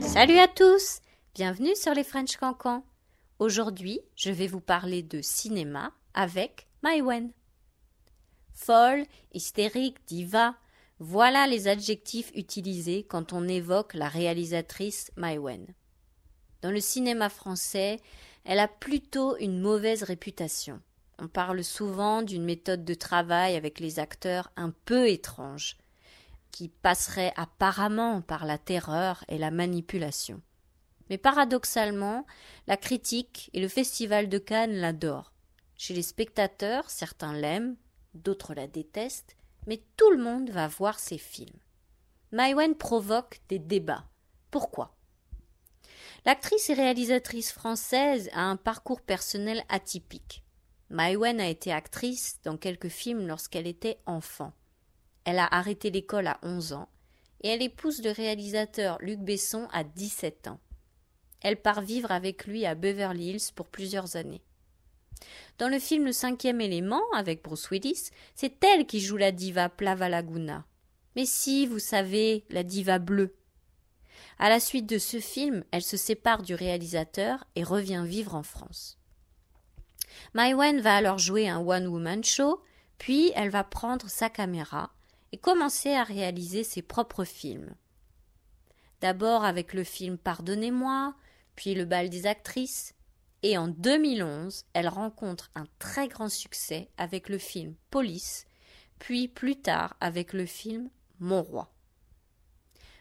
Salut à tous, bienvenue sur les French Cancans. Aujourd'hui, je vais vous parler de cinéma avec Maïwen. Folle, hystérique, diva, voilà les adjectifs utilisés quand on évoque la réalisatrice Maïwen. Dans le cinéma français, elle a plutôt une mauvaise réputation. On parle souvent d'une méthode de travail avec les acteurs un peu étrange, qui passerait apparemment par la terreur et la manipulation. Mais paradoxalement, la critique et le festival de Cannes l'adorent. Chez les spectateurs, certains l'aiment, d'autres la détestent, mais tout le monde va voir ses films. Maïwen provoque des débats. Pourquoi? L'actrice et réalisatrice française a un parcours personnel atypique. Maïwen a été actrice dans quelques films lorsqu'elle était enfant. Elle a arrêté l'école à 11 ans et elle épouse le réalisateur Luc Besson à 17 ans. Elle part vivre avec lui à Beverly Hills pour plusieurs années. Dans le film Le cinquième élément, avec Bruce Willis, c'est elle qui joue la diva Plava Laguna. Mais si, vous savez, la diva bleue. À la suite de ce film, elle se sépare du réalisateur et revient vivre en France. Maïwen va alors jouer un one-woman show, puis elle va prendre sa caméra et commencer à réaliser ses propres films. D'abord avec le film Pardonnez-moi, puis Le bal des actrices, et en 2011, elle rencontre un très grand succès avec le film Police, puis plus tard avec le film Mon roi.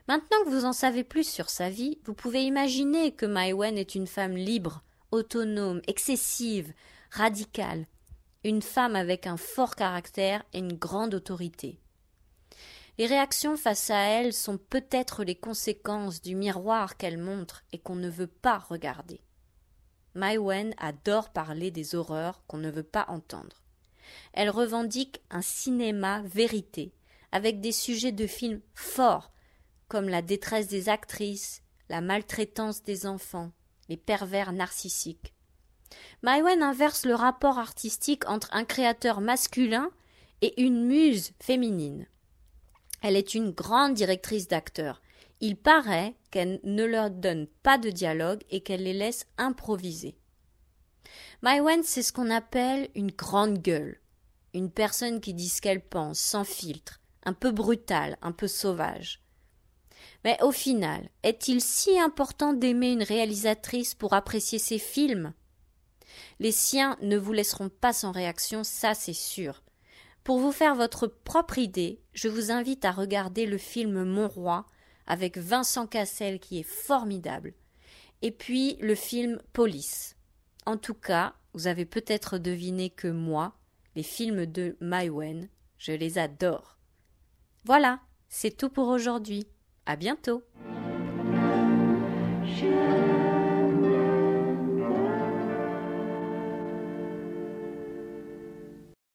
Maintenant que vous en savez plus sur sa vie, vous pouvez imaginer que Maïwen est une femme libre, autonome, excessive, radicale, une femme avec un fort caractère et une grande autorité. Les réactions face à elle sont peut-être les conséquences du miroir qu'elle montre et qu'on ne veut pas regarder. Wen adore parler des horreurs qu'on ne veut pas entendre. Elle revendique un cinéma vérité, avec des sujets de films forts, comme la détresse des actrices, la maltraitance des enfants, les pervers narcissiques. Wen inverse le rapport artistique entre un créateur masculin et une muse féminine. Elle est une grande directrice d'acteurs. Il paraît qu'elle ne leur donne pas de dialogue et qu'elle les laisse improviser. Maïwen, c'est ce qu'on appelle une grande gueule. Une personne qui dit ce qu'elle pense, sans filtre, un peu brutale, un peu sauvage. Mais au final, est-il si important d'aimer une réalisatrice pour apprécier ses films? Les siens ne vous laisseront pas sans réaction, ça c'est sûr. Pour vous faire votre propre idée, je vous invite à regarder le film Mon roi avec Vincent Cassel qui est formidable, et puis le film Police. En tout cas, vous avez peut-être deviné que moi, les films de Maïwen, je les adore. Voilà, c'est tout pour aujourd'hui. À bientôt.